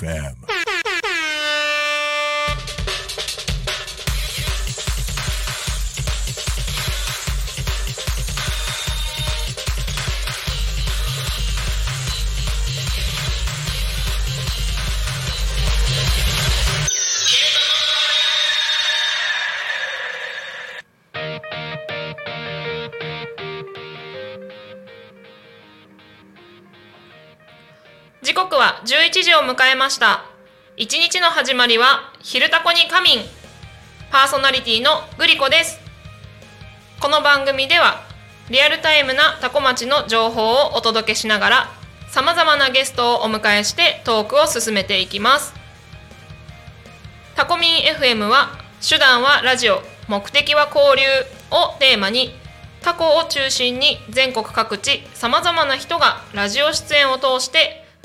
FM. 迎えました。一日の始まりは「昼タコに仮眠」パーソナリティのグリコです。この番組ではリアルタイムなタコ町の情報をお届けしながらさまざまなゲストをお迎えしてトークを進めていきます。タコミン FM は手段はラジオ目的は交流をテーマにタコを中心に全国各地さまざまな人がラジオ出演を通して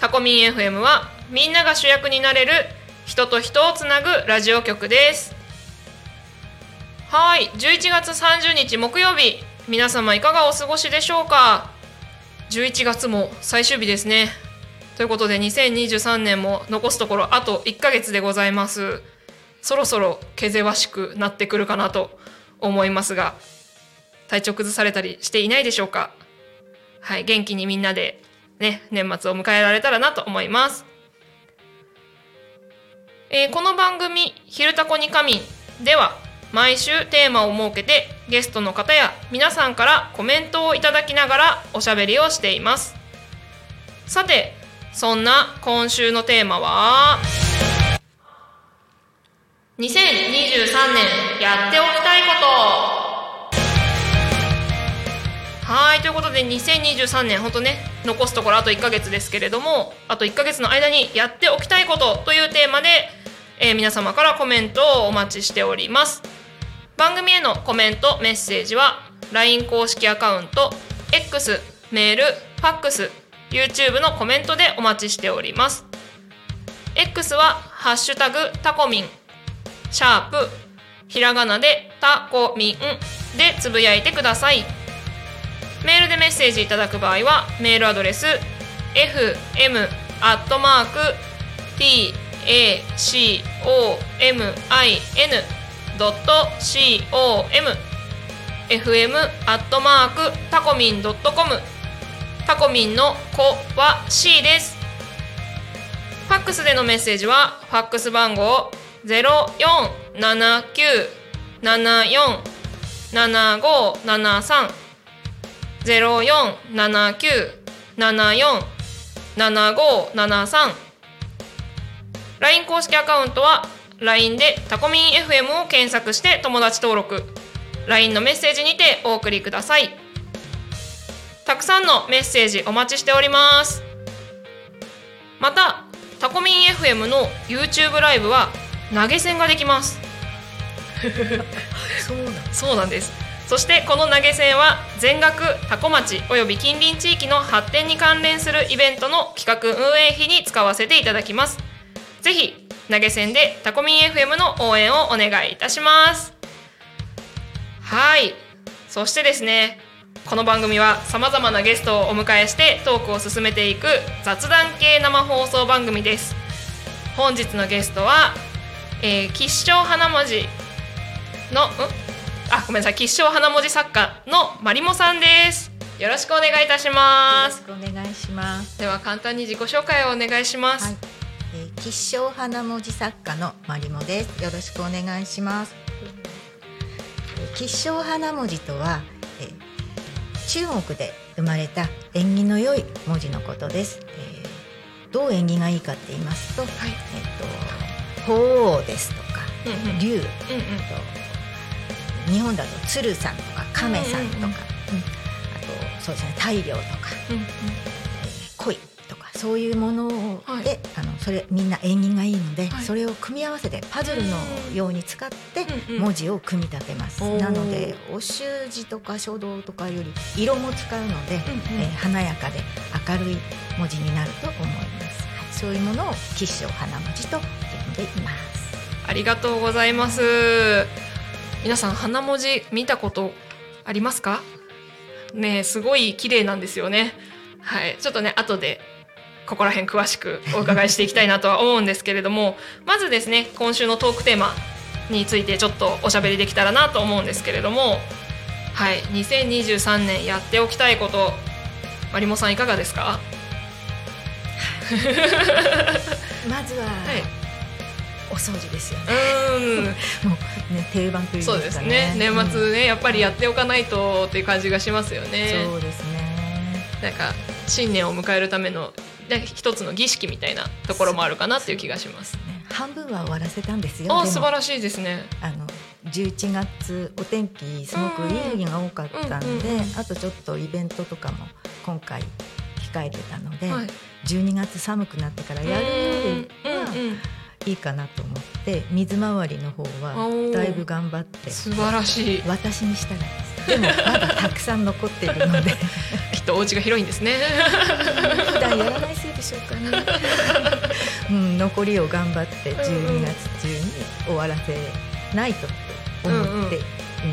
タコミン FM はみんなが主役になれる人と人をつなぐラジオ局です。はい11月30日木曜日皆様いかがお過ごしでしょうか？11月も最終日ですね。ということで2023年も残すところあと1ヶ月でございます。そろそろ気ぜわしくなってくるかなと思いますが体調崩されたりしていないでしょうか？はい元気にみんなでね年末を迎えられたらなと思います。えーこの番組「昼タコに仮眠」では毎週テーマを設けてゲストの方や皆さんからコメントをいただきながらおしゃべりをしています。さてそんな今週のテーマは2023年やっておきたいこと。はいということで2023年本当ね残すところあと1ヶ月ですけれどもあと1ヶ月の間にやっておきたいことというテーマで、えー皆様からコメントをお待ちしております。番組へのコメントメッセージは LINE 公式アカウント X メールファックス YouTube のコメントでお待ちしております。X は「ハッシュタグタコミン」シャープひらがなでタコミンでつぶやいてください。メールでメッセージいただく場合はメールアドレス fm.tacomin.com fm アットマークタコミンドットコムタコミンの子は C です。ファックスでのメッセージはファックス番号ゼロ四七九七四七五七三。0479747573LINE 公式アカウントは LINE でタコミン FM を検索して友達登録。LINE のメッセージにてお送りください。たくさんのメッセージお待ちしております。またタコミン FM の YouTube ライブは投げ銭ができます。そうなんです。そしてこの投げ銭は全額タコ町および近隣地域の発展に関連するイベントの企画運営費に使わせていただきます。ぜひ投げ銭でタコミン FM の応援をお願いいたします。はい。そしてですねこの番組はさまざまなゲストをお迎えしてトークを進めていく雑談系生放送番組です。本日のゲストは、えー、吉祥花文字のん？あごめんなさい。吉祥花文字作家のまりもさんです。よろしくお願いいたします。お願いします。では簡単に自己紹介をお願いします、はい、えー、吉祥花文字作家のまりもです。よろしくお願いします。えー吉祥花文字とは、えー中国で生まれた縁起の良い文字のことです。えーどう縁起がいいかって言いますと、はい。えっ、と鳳凰ですとかうんうん。竜、うんうん。と日本だと鶴さんとか亀さんとか、うんうんうん。うんあとそうですね太陽とかうんうん。えー恋とかそういうものをはい。で、あのそれみんな縁起がいいので、はい。それを組み合わせてパズルのように使ってうんうん。文字を組み立てます。おー。なのでお習字とか書道とかより色も使うので、うんうん。えー華やかで明るい文字になると思います。はい。そういうものを吉祥花文字と呼んでいます。ありがとうございます皆さん花文字見たことありますか？ねえすごい綺麗なんですよね。はい。ちょっとね後でここら辺詳しくお伺いしていきたいなとは思うんですけれども まずですね今週のトークテーマについてちょっとおしゃべりできたらなと思うんですけれどもはい。2023年やっておきたいことまりもさんいかがですか？まずは、はいお掃除ですよね。うん。もうね定番というかそうですね。年末ねやっぱりやっておかないとっていう感じがしますよね、そうですね。なんか新年を迎えるためのね一つの儀式みたいなところもあるかなっていう気がします。ね半分は終わらせたんですよ。あ素晴らしいですね。あの11月お天気すごくいい日が多かったんで、うんうんうんあとちょっとイベントとかも今回控えてたので、はい。12月寒くなってからやるよりはうんうんいいかなと思って水回りの方はだいぶ頑張って素晴らしい。私にしたらでもまだたくさん残っているので。きっとお家が広いんですね。普段やらないせいでしょうかね、うん、残りを頑張って12月中に終わらせないとと思ってい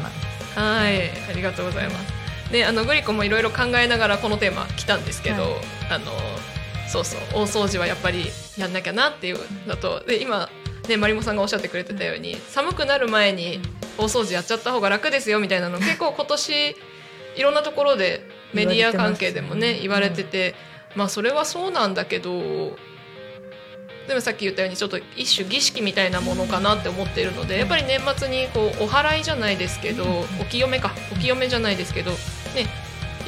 ます。はい。ありがとうございます。であのグリコもいろいろ考えながらこのテーマ来たんですけど、はい。あのそうそう大掃除はやっぱりやんなきゃなっていうのとで今ねマリモさんがおっしゃってくれてたように寒くなる前に大掃除やっちゃった方が楽ですよみたいなの結構今年いろんなところでメディア関係でもね言言われてててまあそれはそうなんだけどでもさっき言ったようにちょっと一種儀式みたいなものかなって思っているのでやっぱり年末にこうお祓いじゃないですけどお清めかお清めじゃないですけどね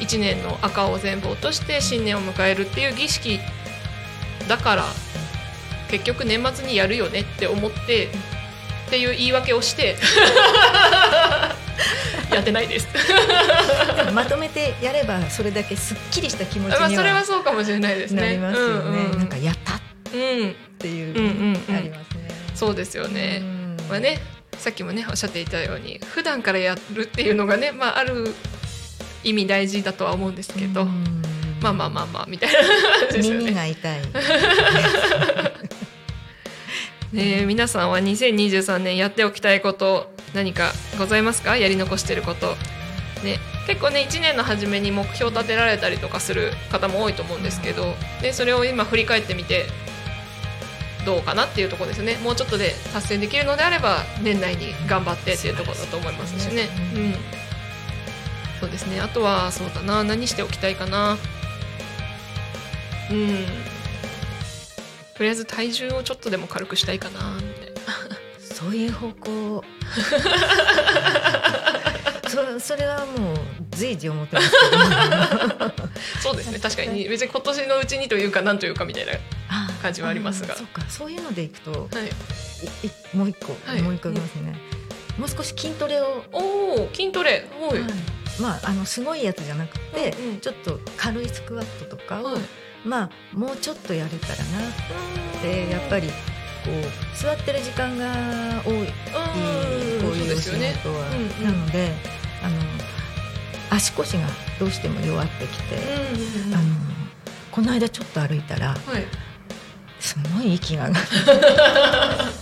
1年の赤を全部落として新年を迎えるっていう儀式だから結局年末にやるよねって思ってっていう言い訳をして やってないです。まとめてやればそれだけすっきりした気持ちまあにはそれはそうかもしれないですね。なりますよね。うんうんなんかやったっうん、ていう、うんうんうんありますね。そうですよね。うんまあね、さっきもねおっしゃっていたように普段からやるっていうのがね、まあ、ある意味大事だとは思うんですけど、うんまあまあまあまあみたいな感じですよ耳ね。が痛い。ねえ皆さんは2023年やっておきたいこと何かございますか？やり残してること。ね、結構ね1年の初めに目標立てられたりとかする方も多いと思うんですけどでそれを今振り返ってみてどうかなっていうところですねもうちょっとで達成できるのであれば年内に頑張ってっていうところだと思いますしね。うんうんそうですね。あとはそうだな。何しておきたいかな。うん。とりあえず体重をちょっとでも軽くしたいかなみたいな。そういう方向。そそれはもう随時思ってます。そうですね。確かに。別に今年のうちにというかなんというかみたいなあ感じはありますが。あそうか。そういうのでいくとはい。いいもう一個はい。思い浮かびますね。もう少し筋トレを。おお筋トレ。おい、はいまああのすごいやつじゃなくて、うんうん。ちょっと軽いスクワットとかを、はい。まあもうちょっとやれたらなってやっぱりこう座ってる時間が多いうん。こういうお仕事は、うんうん。なのであの足腰がどうしても弱ってきて、うんうんうん。あのこの間ちょっと歩いたらはい。すごい息が上がる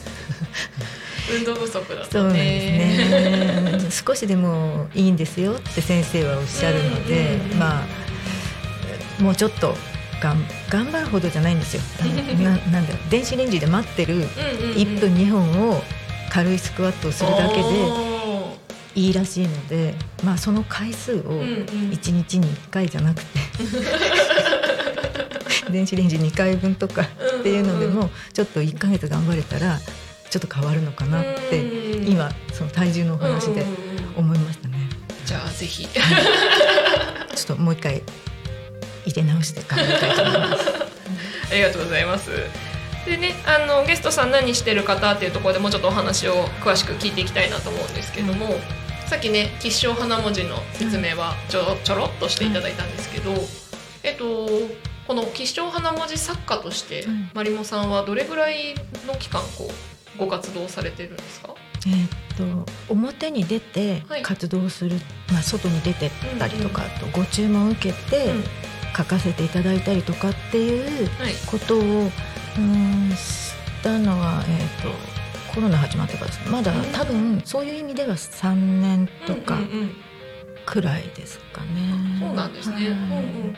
運動不足だとね。ね。少しでもいいんですよって先生はおっしゃるので、うんうんうん。まあもうちょっとがん頑張るほどじゃないんですよ。ななんだろう電子レンジで待ってるうんうんうん。1分2分を軽いスクワットをするだけでいいらしいので、まあ、その回数をうんうん。1日に1回じゃなくて 電子レンジ2回分とかっていうのでもちょっと1ヶ月頑張れたらちょっと変わるのかなってうん今その体重のお話でうんうんうん思いましたね。じゃあぜひ ちょっともう一回入れ直して頑張りたいと思います。ありがとうございます。でね、あのゲストさん何してる方っていうところでもうちょっとお話を詳しく聞いていきたいなと思うんですけども、さっきね吉祥花文字の説明はちょちょろっとしていただいたんですけど、えっとこの吉祥花文字作家として、うんマリモさんはどれぐらいの期間こうご活動されてるんですか？えーっと表に出てはい。活動する、まあ、外に出てったりとか、あとご注文を受けてうん。書かせていただいたりとかっていうはい。ことをうーんしたのは、えーっとコロナ始まってからですまだうん。多分そういう意味では3年とかうんうんうん。くらいですかね。そうなんですね、はい。うんうん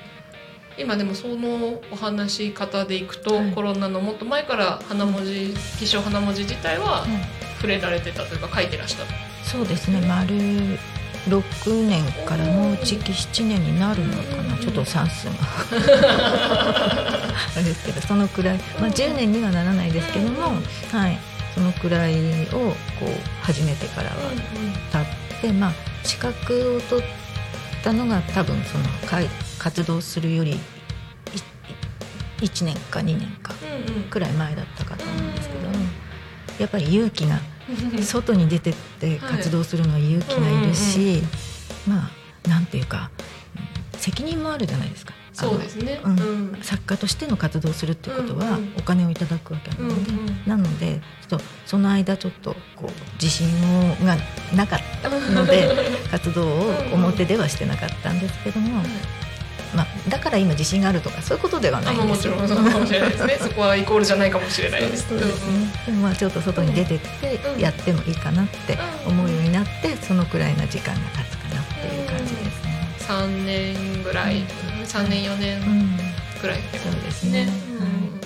今でもそのお話し方でいくと、はい。コロナのもっと前から花文字吉祥花文字自体ははい触れられてたというか書いてらした。そうですね。丸6年からもうじき7年になるのかな、うん。ちょっと算数が。あれですけどそのくらい、まあ、10年にはならないですけども、はい、そのくらいをこう始めてからは経って、まあ、資格を取ったのが多分その活動するより1年か2年かくらい前だったかと思うんですけど、やっぱり勇気が外に出てって活動するのは勇気がいるし、まあなんていうかうん責任もあるじゃないですか。そうですね、うん。うん。作家としての活動をするってことはうん。うんお金をいただくわけなので、なのでちょっとその間ちょっとこう自信をがなかったので活動を表ではしてなかったんですけども、まあ、だから今自信があるとかそういうことではないんですよ。ろんそうかもしれないですね。そこはイコールじゃないかもしれないです。そうでもまあちょっと外に出てってうん。やってもいいかなって思うようになってそのくらいの時間が経つかなっていう感じですね。3年ぐらい、うん3年4う年ん、ぐらいですね。うん。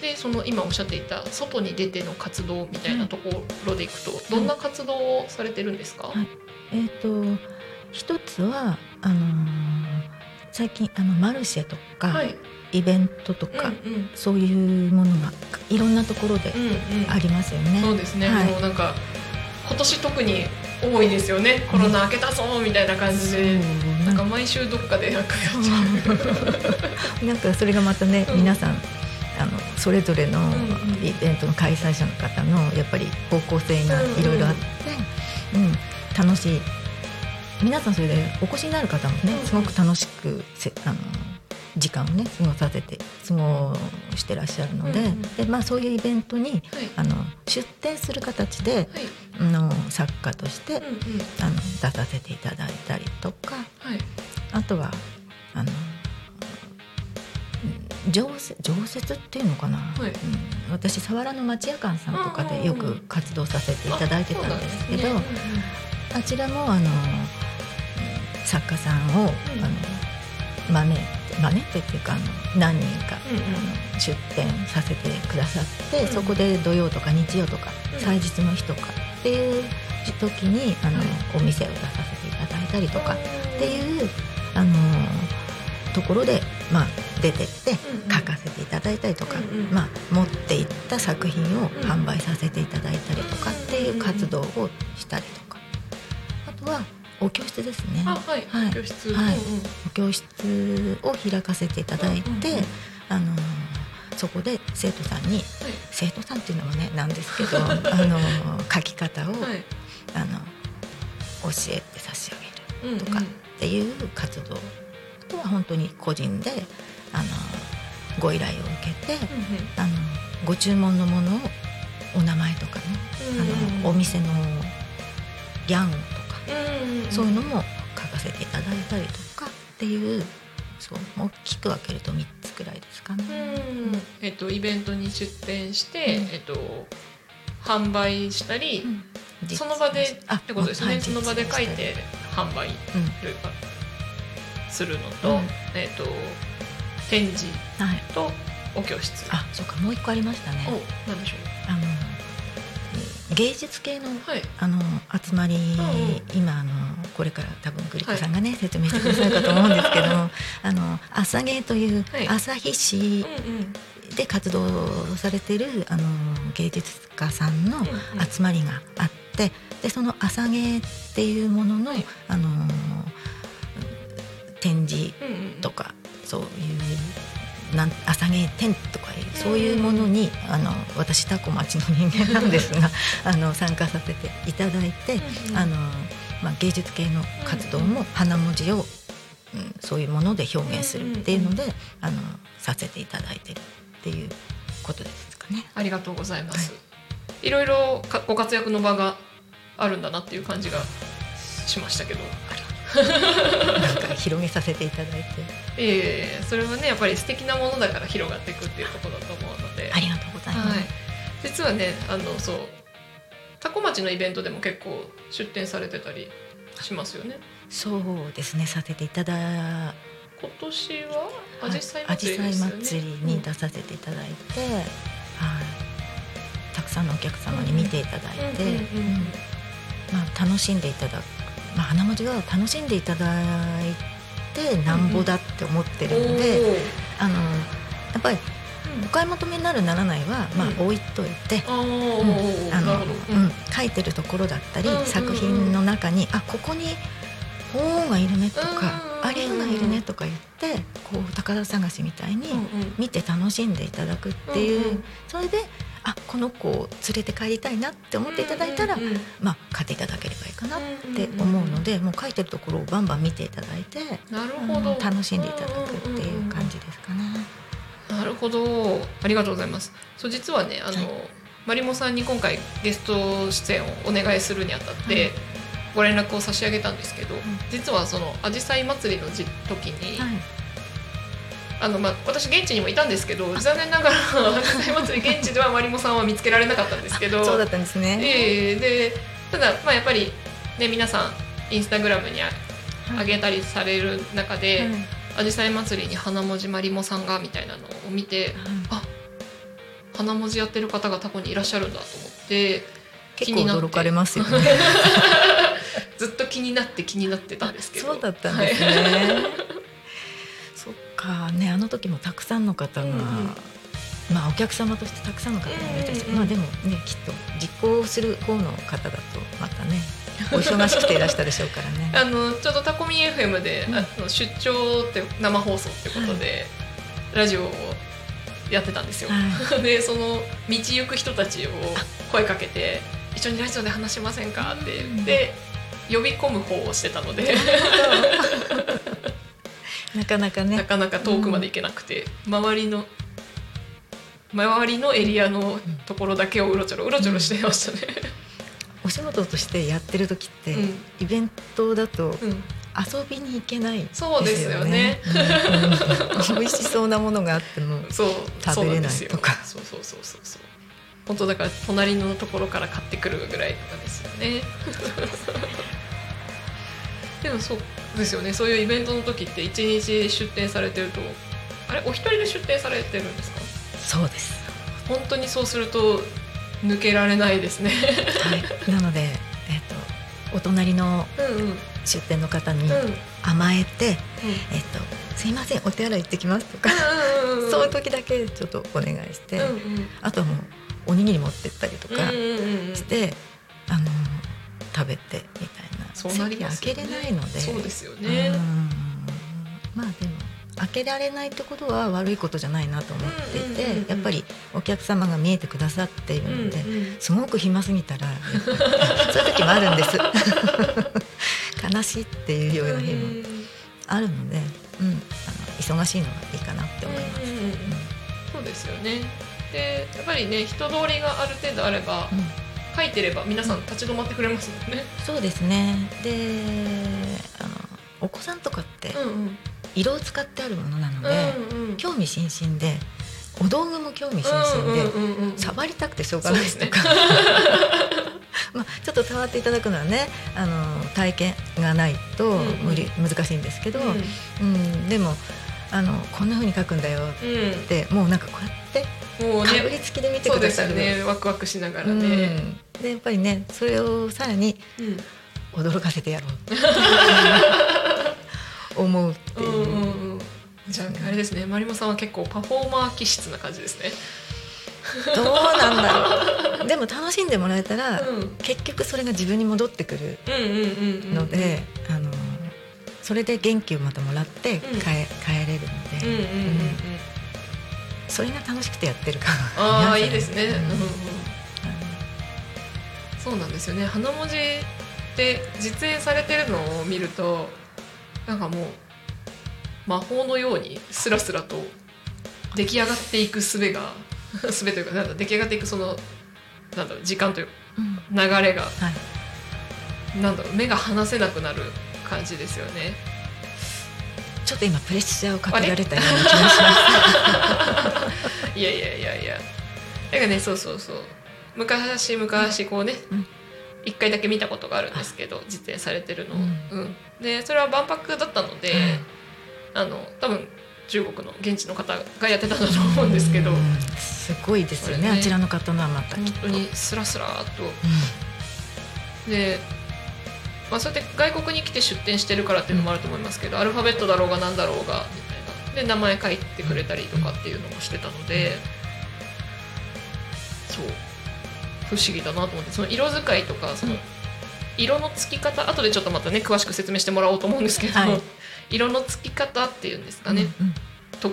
でその今おっしゃっていた外に出ての活動みたいなところでいくと、どんな活動をされてるんですか、はい。えっ、と一つはあのー最近あのマルシェとか、はい、イベントとか、うんうん。そういうものがいろんなところでうんうん。ありますよね。そうですね、はい。もうなんか今年特に多いですよね。コロナ明けたぞみたいな感じで、そうなんか毎週どっかでなんかやっちゃなんかそれがまたね、うん。皆さんあのそれぞれのんうん。イベントの開催者の方のやっぱり方向性がいろいろあって、うん。楽しい。皆さんそれでお越しになる方もねうん。すごく楽しくせあの時間をね過ごさせて過ごしてらっしゃるので,、うんうん。でまあ、そういうイベントにうはい。あの出展する形ではい。あの作家として、うんうん。あの出させていただいたりとかはい。あとはあのうん常設常設っていうのかな、はい。うん。私佐原の町屋館さんとかでよく活動させていただいてたんですけどあ,、あそうなんですね。ちらもあのうん作家さんを、うん。あの招いて招いてっていうかあの何人か、うんうん。あの出展させてくださって、うんそこで土曜とか日曜とか、うん。祭日の日とかっていう時にあの、はいお店を出させていただいたりとかってういうあのところで、まあ、出てって書かせていただいたりとか、うんうん。まあ、持っていった作品を販売させていただいたりとかっていう活動をしたりとか。あとはお教室ですね。あはい、はい。教室、はい。うんうん。お教室を開かせていただいて、うんうん。うんあのそこで生徒さんにはい。生徒さんっていうのもねなんですけど あの書き方を、はい。あの教えて差し上げるうんうん。とかっていう活動あとは本当に個人であのご依頼を受けてあのご注文のものをお名前とかね、あのお店のギャンとか、そういうのも書かせていただいたりとかっていうそう大きく分けると3つくらいですかね。うんえっとイベントに出店して、うん。えっと販売したり、うん。その場であってことですね、はいその場で書い実て。販売うんというかするのと、うん。えっと展示はい、とお教室。あそうかもう一個ありましたね。おなんでしょあの芸術系のあの集まり、ん今あのこれから多分グリコさんがね、説明してくださるかと思うんですけども あの朝芸というはい。旭市で活動されてるあの芸術家さんの集まりがあってでその朝芸っていうものの、はい。あの展示とかそういうなん朝芸展とかいうそういうものに、あの私タコ町の人間なんですがあの参加させていただいて、あのまあ、芸術系の活動も花文字をうん、そういうもので表現するっていうので、あのさせていただいてるっていうことですかね。ありがとうございます。い。ろいろかご活躍の場があるんだなっていう感じがしましたけど。なんか広げさせていただいてええそれはねやっぱり素敵なものだから広がっていくっていうところだと思うので。ありがとうございます。はい、実はねあのそう多古町のイベントでも結構出店されてたりしますよね。そうですねさせていただ今年はアジサイ祭りね。祭りに出させていただいて、はい、たくさんのお客様に見ていただいて、うんうんうんうんうんまあ、楽しんでいただく、まあ、花文字が楽しんでいただいてなんぼだって思ってるので、おーあのやっぱりお買い求めになるならないは、まあうん、置いといて。あの。うん、書いてるところだったり、うんうんうん。作品の中にあここに鳳凰がいるねとか、うんうんうんアリウムがいるねとか言ってこう宝探しみたいにうんうん。見て楽しんでいただくっていう、うんうん。それであこの子を連れて帰りたいなって思っていただいたら、うんうんうんまあ買っていただければいいかなって思うので、もう書いてるところをバンバン見ていただいて、なるほど。うん楽しんでいただくっていう感じですかね。なるほど。ありがとうございます。そう実はねあの、はい。マリモさんに今回ゲスト出演をお願いするにあたって、はい。ご連絡を差し上げたんですけど、ん。実はそのアジサイ祭りのじ時に、はいあのまあ、私現地にもいたんですけど残念ながらアジサイ祭り現地ではマリモさんは見つけられなかったんですけど。そうだったんですね。ええでただ、まあ、やっぱり、ね、皆さんインスタグラムにあ上げたりされる中で、はい。アジサイ祭りに花文字マリモさんがみたいなのを見てあ花文字やってる方がタコにいらっしゃるんだと思って結構驚かれますよね。ずっと気になって気になってたんですけど。そうだったんですね。そっか。ねあの時もたくさんの方が、うんうん。まあお客様としてたくさんの方がいたし、うんうんうん。まあでもねきっと実行する方の方だとまたね お忙しくていらしたでしょうからね。あのちょうどタコミ FM で、うん。あの出張って生放送ってことで、ラジオをやってたんですよ。は でその道行く人たちを声かけて「一緒にラジオで話しませんか?」って言って、呼び込む方をしてたのでなかなかなねかなか遠くまで行けなくて、周りの周りのエリアのところだけをうろちょろうろちょろしてましたね。お仕事としてやってる時って、うん。イベントだとうん。遊びに行けないですそうですよね。うん。美味しそうなものがあっても 食べれないとか。そうそうそうそうそう。本当だから隣のところから買ってくるぐらいとかですよね でもそうですよね。そういうイベントの時って一日出店されてるとあれ？お一人で出店されてるんですか？そうです。本当にそうすると抜けられないですね。はい、なので、えっと、お隣のうんうん。うん出店の方に甘えて、えっと、すいませんお手洗い行ってきますとか、うんうん。そういう時だけちょっとお願いして、うんうん。あとはもうおにぎり持ってったりとかうんうんうんうん。して、あの食べてみたいなそうなりますよね。席開けれないのでそうですよね。うん。まあでも開けられないってことは悪いことじゃないなと思っていて、うんうんやっぱりお客様が見えてくださっているので、うんうんすごく暇すぎたら そういう時もあるんです。悲しいっていうような日もあるので、うん、あの忙しいのはいいかなって思います。うんうんうん。そうですよね。でやっぱりね人通りがある程度あれば、うん書いてれば皆さん立ち止まってくれますもんね。そうですね。であのお子さんとかってうんうん。色を使ってあるものなので、うんうん。興味津々でお道具も興味津々で、うんうんうんうん触りたくてしょうがないとか、まあちょっと触っていただくのはねあの体験がないとうんうん。無理、難しいんですけど、ううんでもあのこんな風に書くんだよっん。てもうなんかこうやってかぶりねつきで見てくださる。よね。ワクワクしながらうね。んでやっぱりねそれをさらにうん。驚かせてやろう。っ て思うっていう。う、んうんうん。じゃああれですねマリモさんは結構パフォーマー気質な感じですね。どうなんだろう。でも楽しんでもらえたら、うん。結局それが自分に戻ってくるので、それで元気をまたもらってうん。帰,、帰れるので、うんうんうんうん。それが楽しくてやってるから。ああいいですね。うんそうなんですよね。花文字で実演されてるのを見るとなんかもう魔法のようにスラスラと出来上がっていく術が 術というかなんだ出来上がっていくそのなんだろう時間といううん。流れがはい、なんだろう目が離せなくなる感じですよね。ちょっと今プレッシャーをかけられたような気がします。いやいやいやいや。だからねそうそうそう昔昔こうねうん。一、回だけ見たことがあるんですけど実演されてるの。を、ううん。でそれは万博だったので、あの多分中国の現地の方がやってたんだと思うんですけど、うん。すごいですよねね。あちらの方のはまた。本当にスラスラと。うで、まあ、そうやって外国に来て出店してるからっていうのもあると思いますけど、アルファベットだろうが何だろうがみたいな。で名前書いてくれたりとかっていうのもしてたので、そう不思議だなと思ってその色使いとかその色のつき方後でちょっとまたね詳しく説明してもらおうと思うんですけど、はい。色のつき方っていうんですかんね、うんと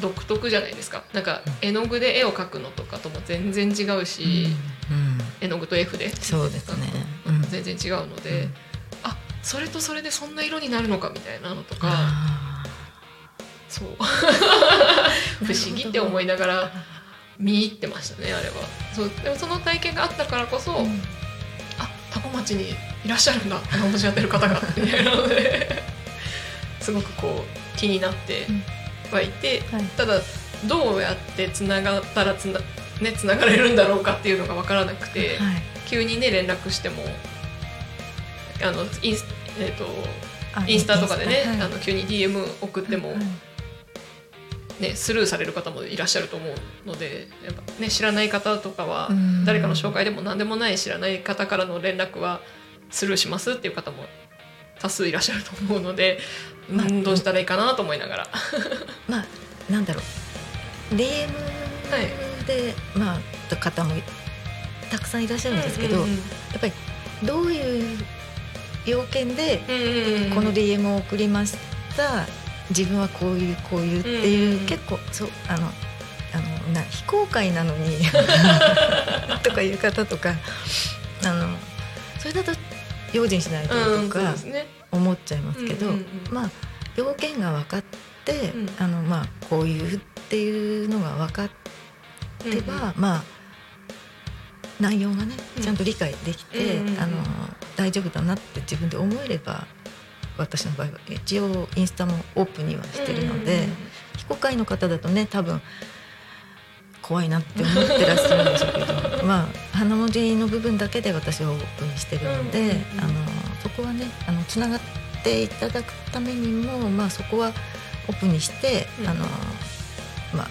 独特じゃないですか。なんか絵の具で絵を描くのとかとも全然違うし、うん。絵の具と絵筆そうですね。うん。全然違うので、うん。あそれとそれでそんな色になるのかみたいなのとかあそう。ー 不思議って思いながら見入ってましたねあれは。そうでもその体験があったからこそ、うん。あ多古町にいらっしゃるんだあのお持ちやってる方が みたいなのですごくこう気になってはいて、はい。ただどうやってつながったらつな,、ね、つながれるんだろうかっていうのが分からなくて、はい。急にね連絡してもあのインス,、えー、とあインスタとかでね、はい。あの急に DM 送っても、はいね、スルーされる方もいらっしゃると思うのでやっぱ、ね、知らない方とかはうん。誰かの紹介でも何でもない知らない方からの連絡はスルーしますっていう方も多数いらっしゃると思うので、まあうんどうしたらいいかなと思いながら。まあなんだろう。DM で、まあ方もたくさんいらっしゃるんですけど、やっぱりどういう要件でこの DM を送りました自分はこういうこういうっていう、うん。結構そうあのあのな非公開なのに とかいう方とかあのそれだと用心しないとうんとか思っちゃいますけど、うんうんうん。まあ要件が分かって、うん。あのまあこういうっていうのが分かってば、まあ内容がねうん。ちゃんと理解できて、うんうんうん。あの大丈夫だなって自分で思えれば私の場合は一応インスタもオープンにはしてるので、うん。うんうん非公開の方だとね多分怖いなって思ってらっしゃるんでしょうけど まあ花文字の部分だけで私はオープンにしてるので、うんうんうんあのそこはねあのつながっていただくためにも、まあ、そこはオープンにして、うん。あのまあ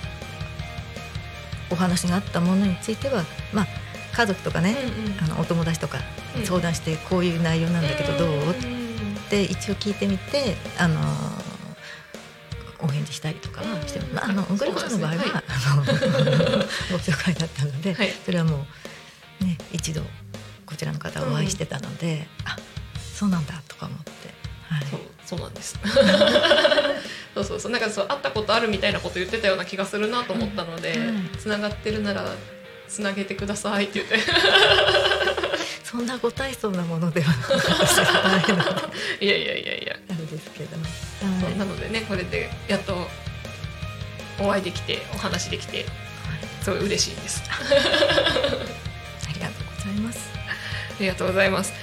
お話があったものについては、まあ、家族とかね、あのお友達とかうん。相談してこういう内容なんだけどどう、んんって一応聞いてみてあのお返事したりとかはしてます、まあ、あのうんグリコさんの場合は、そうなんあの ご紹介だったので、はい。それはもうね一度こちらの方お会いしてたので、あそうなんだとか思って、はい、そうそうなんです。そうそうそう。なんかそう会ったことあるみたいなこと言ってたような気がするなと思ったのでうんつな、がってるならつなげてくださいって言ってそんなご大層なものではないのでいやいやいやいや、あれですけど、はいなのでねこれでやっとお会いできてお話できてはい。すごい嬉しいです。ありがとうございます。ありがとうございます。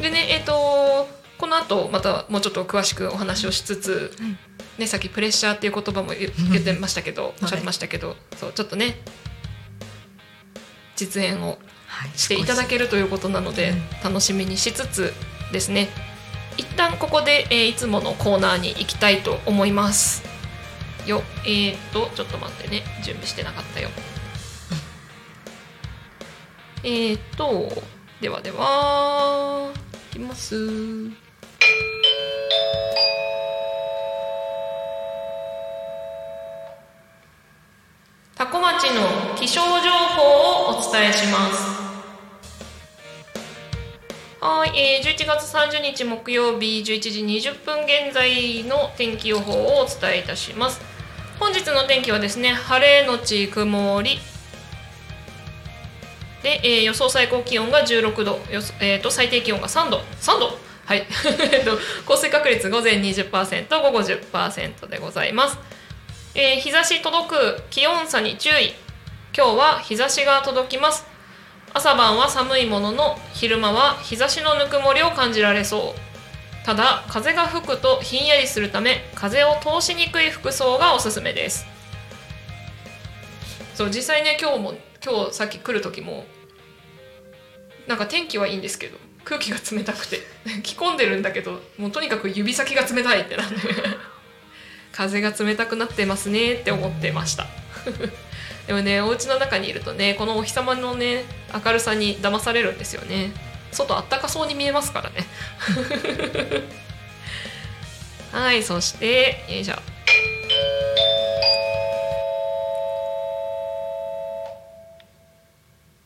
でねえっ、とこの後またもうちょっと詳しくお話をしつつ、はい。ね、さっきプレッシャーっていう言葉も言言ってましたけど、おっしゃってましたけど、そうちょっとね実演をはい、していただけるということなので、楽しみにしつつですね。一旦ここで、えーいつものコーナーに行きたいと思います。よえー、っとちょっと待ってね。準備してなかったよ。えー、っとではではいきます。多古町の気象情報をお伝えしますはい、えー、11月30日木曜日11時20分現在の天気予報をお伝えいたします。本日の天気はですね晴れのち曇り。で、えー予想最高気温が16度予想、えー、と最低気温が3度。3度？はい。えっと降水確率午前20%午後10%でございます、えー日差し届く気温差に注意。今日は日差しが届きます。朝晩は寒いものの昼間は日差しのぬくもりを感じられそう。ただ風が吹くとひんやりするため風を通しにくい服装がおすすめです。そう実際ね今日も今日さっき来る時もなんか天気はいいんですけど空気が冷たくて 着込んでるんだけどもうとにかく指先が冷たいってなんで風が冷たくなってますねって思ってました。でもねお家の中にいるとねこのお日様のね明るさに騙されるんですよね。外あったかそうに見えますからね。はいそしてよいしょ。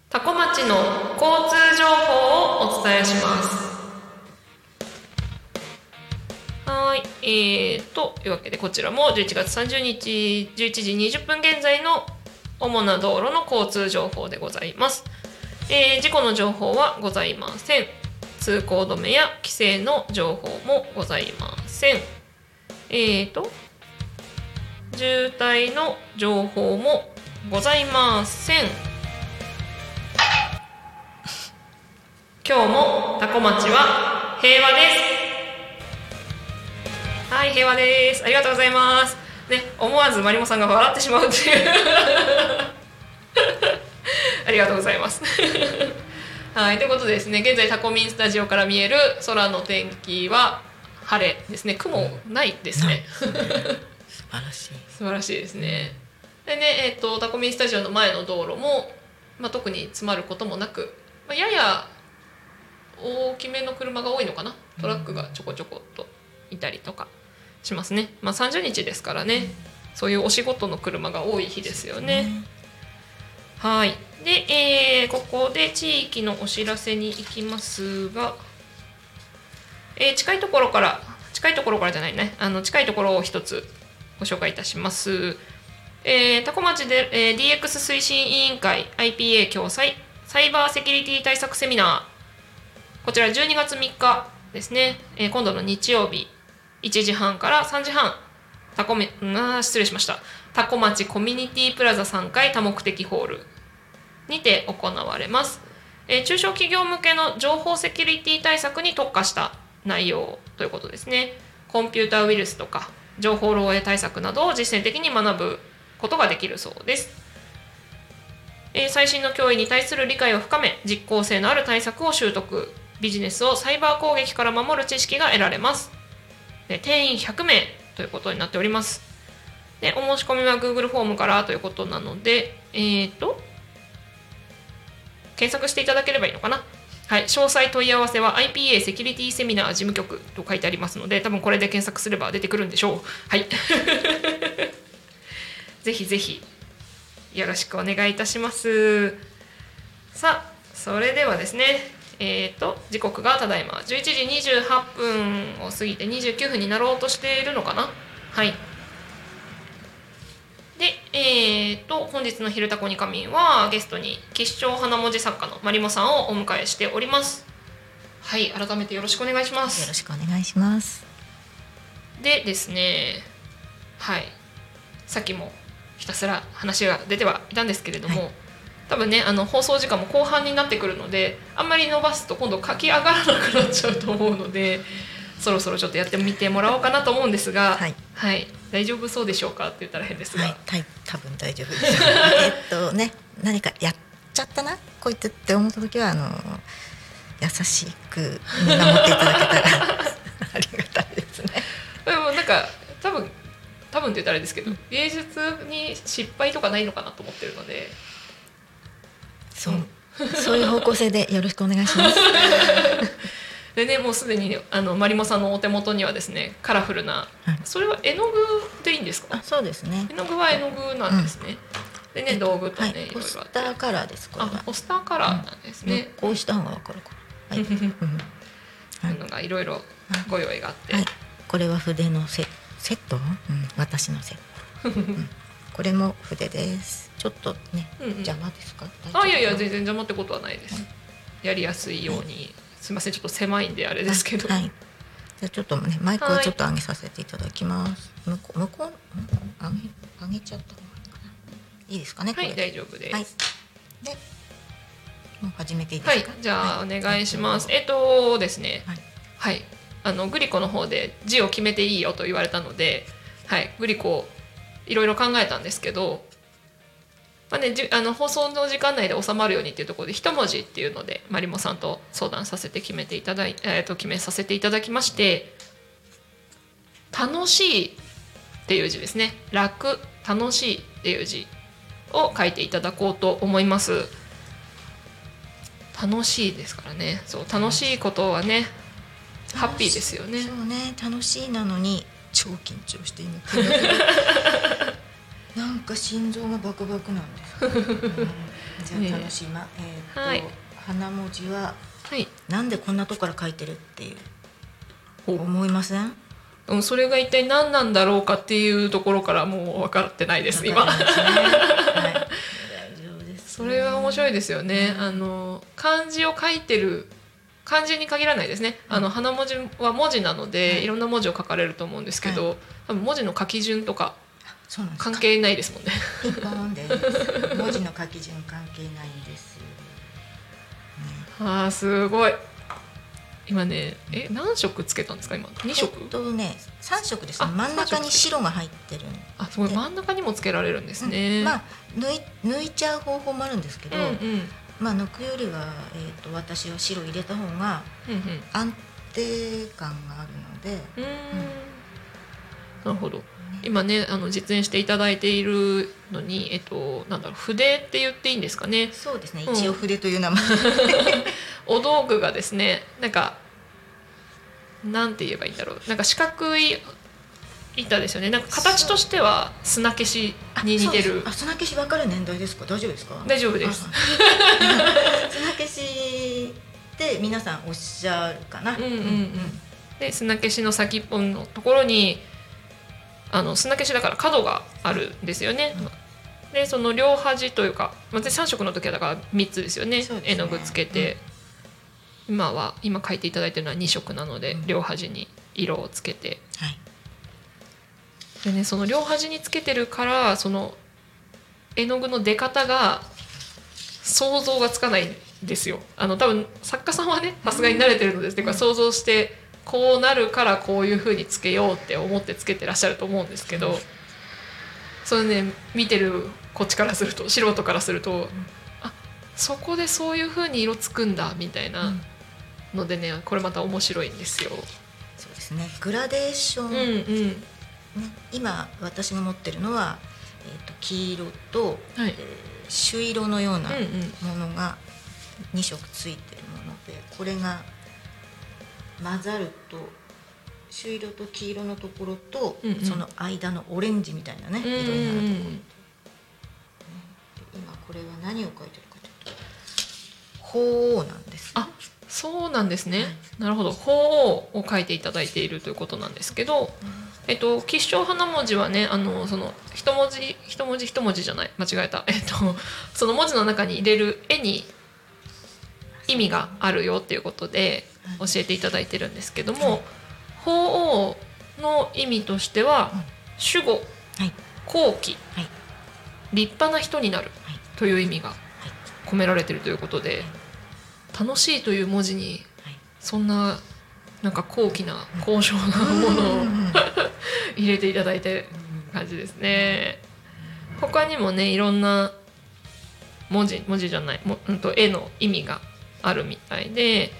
多古町の交通情報をお伝えします。はいえーというわけでこちらも11月30日11時20分現在の主な道路の交通情報でございます、えー事故の情報はございません。通行止めや規制の情報もございません。えっーと渋滞の情報もございません。今日もタコ町は平和です。はい平和です。ありがとうございます。ね思わずマリモさんが笑ってしまうっていう。ありがとうございます。はいということでですね現在タコミンスタジオから見える空の天気は晴れですね。雲ないですね、素晴らしい。素晴らしいですね。でねえっ、とタコミンスタジオの前の道路も、まあ、特に詰まることもなく、まあ、やや大きめの車が多いのかな。トラックがちょこちょこっといたりとかしますね。まあ30日ですからね。うんそういうお仕事の車が多い日ですよね。はい。で、えーここで地域のお知らせに行きますが、えー近いところから近いところからじゃないね。あの近いところを一つご紹介いたします。えー、多古町で、えー DX 推進委員会 IPA 共催サイバーセキュリティ対策セミナー。こちら12月3日ですね、えー今度の日曜日。1時半から3時半。タコメうんあ失礼しました。多古町コミュニティプラザ3階多目的ホール。にて行われます、えー中小企業向けの情報セキュリティ対策に特化した内容ということですね。コンピューターウイルスとか情報漏洩対策などを実践的に学ぶことができるそうです、えー最新の脅威に対する理解を深め実効性のある対策を習得。ビジネスをサイバー攻撃から守る知識が得られます。で定員100名ということになっております。でお申し込みは Google フォームからということなのでえっ、ーと検索していただければいいのかな？はい、詳細問い合わせは IPA セキュリティセミナー事務局と書いてありますので多分これで検索すれば出てくるんでしょう。はい。ぜひぜひよろしくお願いいたします。さあそれではですねえー、と時刻がただいま。11時28分を過ぎて29分になろうとしているのかな？はい。で、えー、と本日の「昼タコに仮眠」はゲストに吉祥花文字作家のまりもさんをお迎えしております。はい改めてよろしくお願いしまよろすしくお願いします。でですねはい。さっきもひたすら話が出てはいたんですけれども、は多分ねあの放送時間も後半になってくるのであんまり伸ばすと今度書き上がらなくなっちゃうと思うのでそろそろちょっとやってみてもらおうかなと思うんですが、はい。大丈夫そうでしょうかって言ったら変ですが、はい、たい。多分大丈夫です。えっとね、何かやっちゃったな、こいつって思った時はあの優しく見守っていただけたら ありがたいですね。でもなんか多分多分って言ったらあれですけど芸術に失敗とかないのかなと思ってるのでそう、いう方向性でよろしくお願いします。でねもうすでにねあのマリモさんのお手元にはですねカラフルなはい。それは絵の具でいいんですか？あ、そうですね。絵。の具は絵の具なんですね、でね道具とね、はい、ポスターカラーです。あは。ポスターカラーなんですね、こうした方がわかるから。はい。うん。そういうのがいろいろご用意があって、はい、これは筆のセセット、うん、私のセット、うん。これも筆ですちょっとね、うんうん邪魔ですか？あいやいや全然然邪魔ってことはないです、やりやすいようにすみませんちょっと狭いんであれですけど、はい。じゃあちょっとねマイクをちょっと上げさせていただきます。向こう向こう上げ上げちゃった方がいい。いいですかね。こはいれ大丈夫です。はい。で、もう始めていいではいすか。、じゃあお願いします。はいえっとですね、はいはい、あのグリコの方で字を決めていいよと言われたので、はい、グリコいろいろ考えたんですけど、まあね、じあの放送の時間内で収まるようにっていうところで一文字っていうのでマリモさんと相談させて決めていただい、えー、と決めさせていただきまして、楽しいっていう字ですね。楽楽しいっていう字を書いていただこうと思います。楽しいですからねそう楽しいことはねハッピーですよねそうね楽しいなのに超緊張して今手がなんか心臓がバクバクなんです、うん。じゃあ楽しい。ま、えーっと、はい。花文字ははい、なんでこんなとこから書いてるっていう。お。思いません？うん、それが一体何なんだろうかっていうところからもう分かってないですね。はい、すそれは面白いでですよね、うん。あの漢字を書いてる漢字に限らないですね。あの花文字は文字なので、はい。い、ろんな文字を書かれると思うんですけど、多分文字の書き順とかそうなんですか？関係ないですもんね。ピンポンです文字の書き順関係ないんです、ねあーすごい。今ねえ何色つけたんですか？今。2色？えっとね三色ですね。あ真ん中に白が入ってるあすごいで真ん中にもつけられるんですね、うん。まあ抜い抜いちゃう方法もあるんですけど、うんうん。まあ抜くよりは、えー、と私は白入れた方がうんうん。安定感があるので、うーん。なるほど今ねあの実演していただいているのにえっとなんだろう筆って言っていいんですかね。そうですね。うん。一応筆という名前、お道具がですねなんかなんて言えばいいんだろう。なんか四角い板ですよね。なんか形としては砂消しに似てる。あ砂消し分かる年代ですか？大丈夫ですか？大丈夫です。あ 砂消しって皆さんおっしゃるかな。うんうんうん。で砂消しの先っぽのところにあの砂消しだから角があるんですよね。でその両端というか、まあ、3色の時はだから3つですよね。ね。絵の具つけて、今は今描いていただいてるのは2色なので、うん。両端に色をつけて。はい。でねその両端につけてるからその絵の具の出方が想像がつかないんですよ。あの多分作家さんはねさすがに慣れてるのです、っていうか想像してこうなるからこういう風につけようって思ってつけてらっしゃると思うんですけどそれね見てるこっちからすると素人からすると、あそこでそういう風に色つくんだみたいなのでねこれまた面白いんですよ。そうですね。グラデーション、うんうん。ね、今私が持ってるのは、えー、と黄色と、はい。えー朱色のようなものが2色ついてるものでこれが混ざると朱色と黄色のところと、うんうん。その間のオレンジみたいなね、うんうん色になるところ、うん今これは何を書いてるかというと鳳凰なんです。あそうなんですね、はい。なるほど。鳳凰を書いていただいているということなんですけど、えっと吉祥花文字はねあのその一文字一文字一文字じゃない。間違えた。えっとその文字の中に入れる絵に意味があるよっていうことでは教えていただいてるんですけども鳳凰の意味としてはうん。守護はい。好奇はい。立派な人になるはい。という意味が込められてるということで楽しいという文字にはい。そんななんか高貴な高尚なものをうん。入れていただいてる感じですね。他にもねいろんな文字文字じゃないも、うん、と絵の意味があるみたいで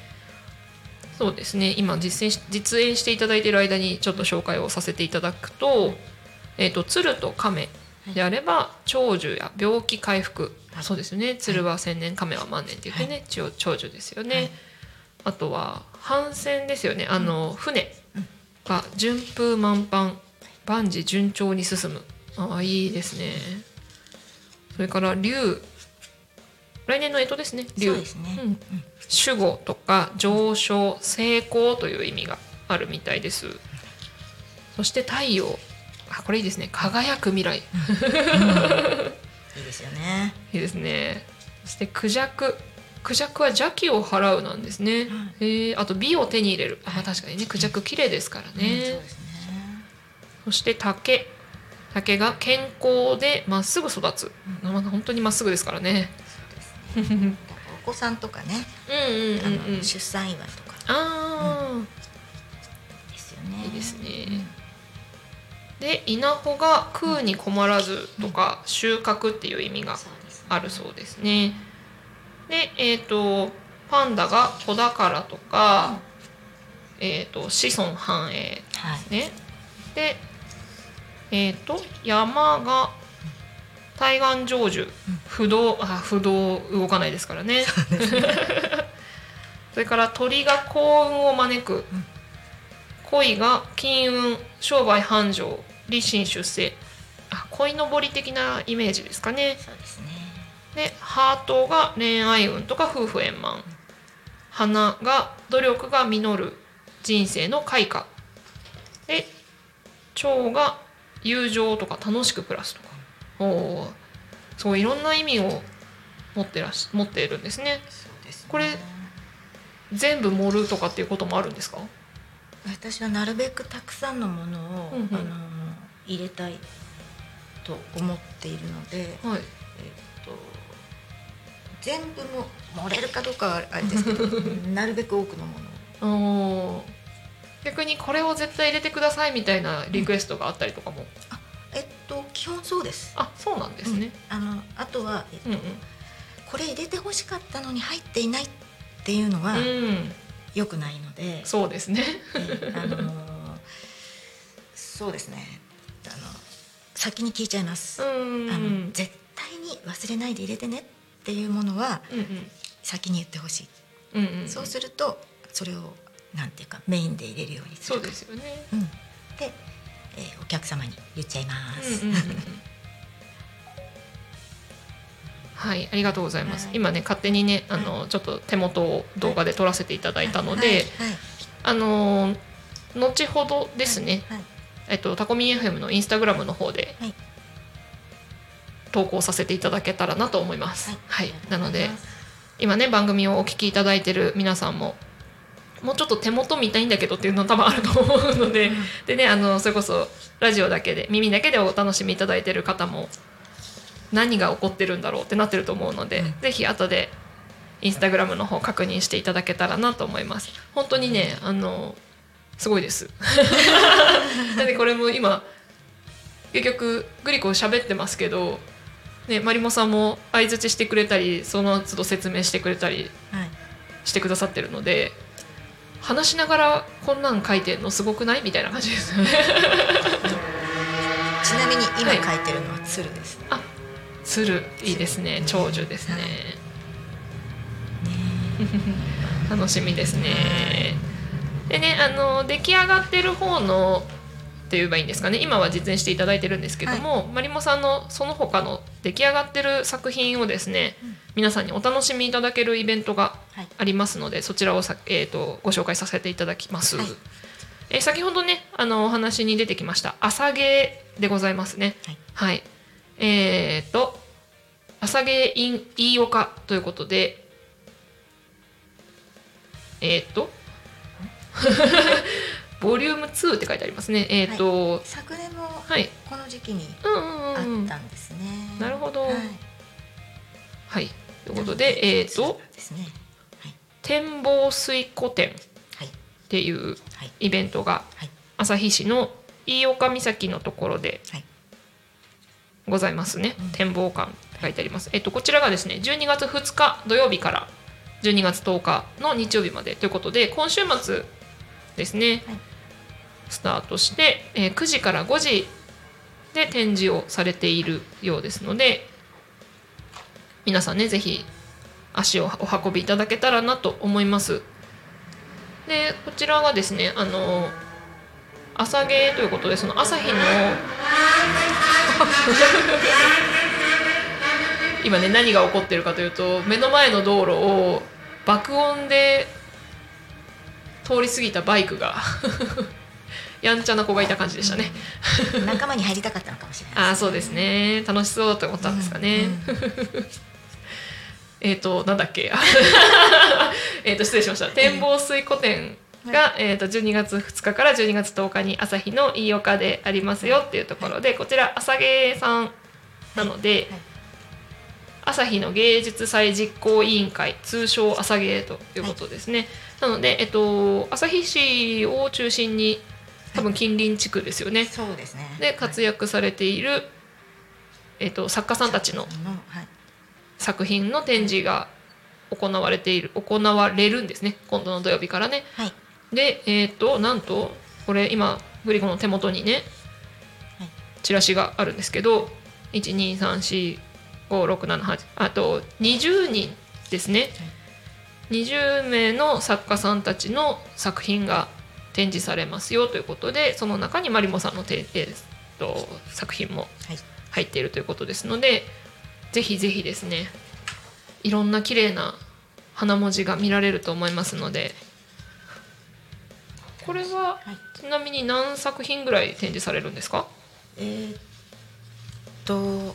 そうですね今実践し実演していただいている間にちょっと紹介をさせていただくと「えー、と鶴と亀」であれば長寿や病気回復、はい。そうですよね。鶴は千年亀は万年って言ってね、長長寿ですよね。はい。あとは帆船ですよね。あの、船うん。が順風満帆万事順調に進む。ああいいですね。それから竜来年の干支ですね。竜そうですね、うん。守護とか上昇成功という意味があるみたいです。そして太陽。あこれいいですね。輝く未来。いいですよね。いいですね。そしてクジャク。クジャクは邪気を払うなんですね、はい。えー。あと美を手に入れる。あ、まあ、確かにね。クジャク綺麗ですからうんね、そうですね。そして竹。竹が健康でまっすぐ育つ、まあ本当にまっすぐですからねお子さんとかね、うんうん出産祝いとか。あですよね。いいですね。うん。ーで稲穂が食うに困らずとか収穫っていう意味があるそうですね。でえっ、とパンダが子宝とか、えっ、と子孫繁栄はい。ねでえっ、と山が対岸成就。不動あ不動動かないですからね。それから鳥が幸運を招く、恋が金運商売繁盛立身出世。あ鯉のぼり的なイメージですかね。そうですね。でハートが恋愛運とか夫婦円満。花が努力が実る人生の開花。で蝶が友情とか楽しく暮らすと。かおー。そういろんな意味を持ってらし持っているんですね。そうですね。これ全部盛るとかっていうこともあるんですか？私はなるべくたくさんのものを、うんうん。あの入れたいと思っているので、はい。えっと全部も盛れるかどうかはあれですけど なるべく多くのものを。逆にこれを絶対入れてくださいみたいなリクエストがあったりとかも、えっと基本そうです。あそうなんですね、あのあとは、えっとうん、うん。これ入れてほしかったのに入っていないっていうのはうん。良くないので、そうですね。えあのそうですね。あの先に聞いちゃいます。うんあの絶対に忘れないで入れてねっていうものはうんうん。先に言ってほしい、うんうん。そうするとそれをなんていうかメインで入れるようにする。そうですよね。うん、で、えーお客様に言っちゃいます、うんうんうんうん。はい、ありがとうございます。はい。今ね、勝手にね、あの、ちょっと手元を動画で撮らせていただいたので、はい。はい。あのー後ほどですね、はい。えっとタコミン FM のインスタグラムの方ではい。投稿させていただけたらなと思います。はい、なので今ね番組をお聞きいただいてる皆さんももうちょっと手元見たいんだけどっていうの多分あると思うので、でねあのそれこそラジオだけで耳だけでお楽しみいただいてる方も何が起こってるんだろうってなってると思うので、うん。ぜひ後でインスタグラムの方確認していただけたらなと思います。本当にねあのすごいです。だってこれも今結局グリコ喋ってますけどねマリモさんも相づちしてくれたりその都度説明してくれたりはい。してくださってるので話しながらこんなん書いてんのすごくない？みたいな感じですよね。ちなみに今はい書いてるのは鶴です、あ鶴いいですね。長寿ですね。楽しみですね。でねあの出来上がってる方のって言えばいいんですかね。今は実演していただいてるんですけども、マリモさんのその他の出来上がってる作品をですね、うん。皆さんにお楽しみいただけるイベントがはい。ありますのでそちらをさ、えー、とご紹介させていただきます、はい。えー先ほどねあのお話に出てきました朝芸でございますね。はい。はい。えっ、と朝芸 in 飯岡ということでえっ、と ボリューム2って書いてありますね。えっ、と昨年もはい、この時期にうんうんあうん。うんったんですね、なるほど。はい。はい。ということでえっ、とですね。展望水湖展はい。っていうはい。イベントがはい。旭市の飯岡岬のところではい。ございますね、うん。展望館って書いてあります、えっとこちらがですね12月2日土曜日から12月10日の日曜日までということで今週末ですね、はい。スタートして、えー9時から5時で展示をされているようですので皆さんねぜひ足をお運びいただけたらなと思います。でこちらがですねあの朝芸ということでその朝日の 今ね何が起こってるかというと目の前の道路を爆音で通り過ぎたバイクが やんちゃな子がいた感じでしたね。仲間に入りたかったのかもしれないああそうですね。楽しそうと思ったんですかね。うん。うん。えっ、となんだっけ。えっと失礼しました。展望水湖店が、えー、と12月2日から12月10日に朝日の飯岡でありますよっていうところで、こちら朝芸さんなので、はい朝日の芸術祭実行委員会通称朝芸ということですね、なので、えっと、朝日市を中心に多分近隣地区ですよね、そうですね。で活躍されている、えっと、作家さんたちのはい。作品の展示が行われている行われるんですね今度の土曜日からねはい。でえっ、となんとこれ今グリコの手元にね、はいチラシがあるんですけど1234567あと20人ですね、20名の作家さんたちの作品が展示されますよということでその中にマリモさんのて、えーと作品もはい。入っているということですのでぜひぜひですねいろんな綺麗な花文字が見られると思いますのでこれははい。ちなみに何作品ぐらい展示されるんですか？えーっと。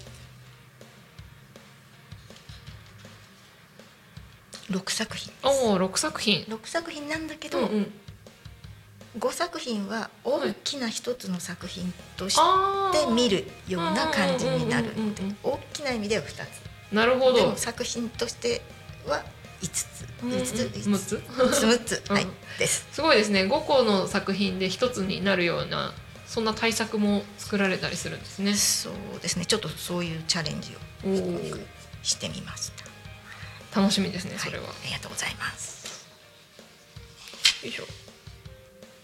六作品。おお6作品。六作品なんだけど、うんうん。五作品は大きな一つの作品として見るような感じになるう。んうんうんうん大きな意味では二つ。なるほど。でも作品としては五つ。うんうん。五つ六つ。六つ？六つ はいうん。です。すごいですね。5個の作品で1つになるようなそんな対策も作られたりするんですね。そうですね。ちょっとそういうチャレンジをしてみました楽しみですねそれは、い、ありがとうございます。よいしょ。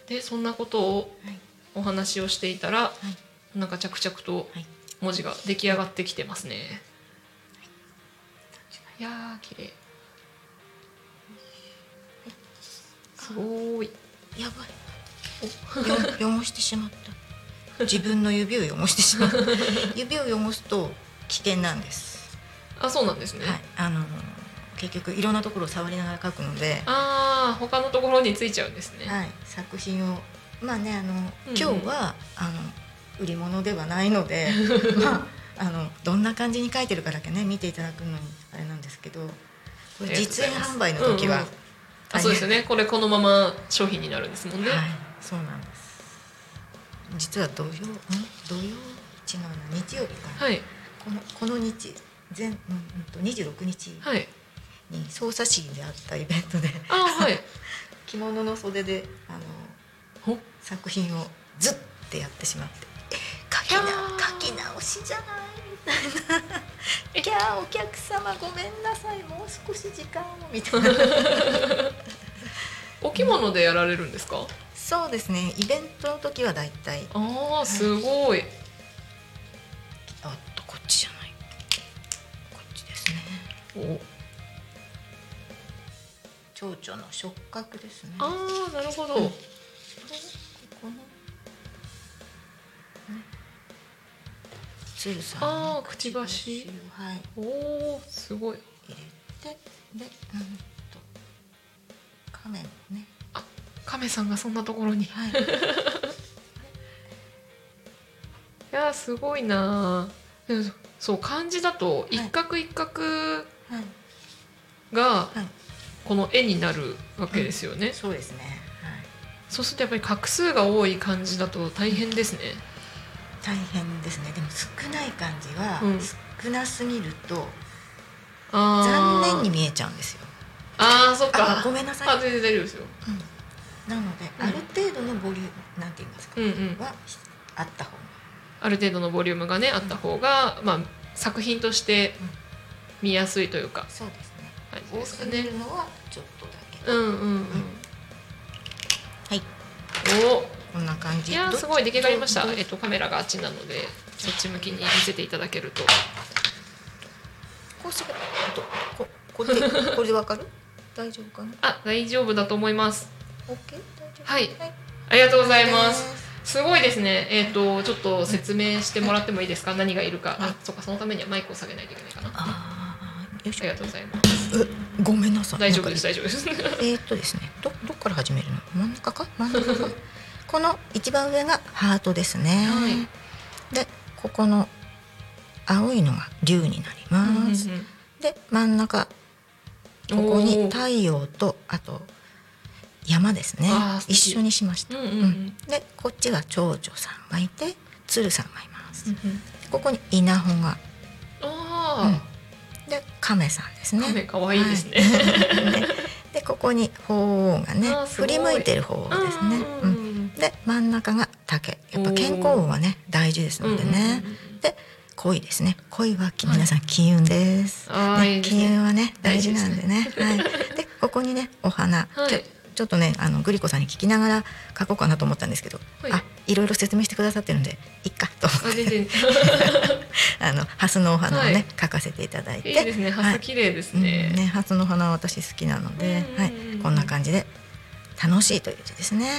でそんなことをはい。お話をしていたら、なんか着々とはい。文字が出来上がってきてますね、い、やー綺麗。すごい。やばい。よ 汚してしまった。自分の指を汚してしまった。指を汚すと危険なんです。あそうなんですね、はい。あの結局いろんなところを触りながら描くので、ああ他のところについちゃうんですね、はい、作品をまあねあの、うん今日はあの売り物ではないので まああのどんな感じに描いてるかだけね見ていただくのにあれなんですけどこれ実演販売の時は、うんうん。あそうですよね。これこのまま商品になるんですもんね、はいそうなんです。実は土曜ん？土曜違うな日曜日か。な、はい。このこの日前、うんうん、と26日。はいに匝瑳市であったイベントで。あーはい。着物の袖であのほ？作品をズッてやってしまって「書きな書き直しじゃない」みたいな「えキャーお客様ごめんなさいもう少し時間を」みたいな。お着物でやられるんですか？そうですね。イベントの時はだいたいああすごい。あっとこっちじゃない？こっちですね。お蝶々の触覚ですね。ああなるほど、う。んここのね鶴さんのあーくちばしをはい。おおすごい。入れてでうんと亀のね。亀さんがそんなところに。いはい。やーすごいな。そう漢字だとい一画一画はい。がはいこの絵になるわけですよね、そうですね。はい。そうするとやっぱり画数が多い漢字だと大変ですね。大変ですね。でも少ない漢字はうん。少なすぎるとあー。残念に見えちゃうんですよ。あーそっか。あごめんなさい。あ全然大丈夫ですよ。なのでうん。ある程度のボリュームなんて言いますかうんうん。はあった方が。ある程度のボリュームがねあった方が、まあ、作品として見やすいというか。そうです。ね感じ多ですかね。すぎるのはちょっとだけうんうんうん。はい。おこんな感じ。いやすごい出来上がりました。ど、えっと、カメラがあっちなのでそっち向きに見せていただけると。こうすればどここれで これでわかる？大丈夫かな？あ大丈夫だと思います。オッケー？大丈夫。はい。はい。ありがとうございます。す。ごいですね。えっ、とちょっと説明してもらってもいいですか？何がいるか。あそっかそのためにはマイクを下げないといけないかな。あありがとうございます。えごめんなさい。大丈夫です大丈夫です。かえーっとですね。どどっから始めるの？真ん中か？真ん中か？この一番上がハートですね、はい。でここの青いのが竜になります、で真ん中ここに太陽とあと山ですね。一緒にしました、うんうんうん。でこっちが長女さんがいて鶴さんがいます、うんうん。ここに稲穂が。あで亀さんですあ、ね。亀可愛いですね。はい。ででここに鳳凰がね振り向いてる鳳凰ですね、うんうんで真ん中が竹。やっぱ健康運はね大事ですのでね、で恋ですね。恋はき皆さん金運です、ね金運はね大事なんでね。大はい、でここにねお花、はい。ちょっとねあのグリコさんに聞きながら書こうかなと思ったんですけど、はい。あいろいろ説明してくださってるんでいっかと思あって あのハスのお花をね、はい書かせていただいていいですね。ハス綺麗ですね。うんね、ハスの花は私好きなので、うんはい、こんな感じで楽しいという字ですね。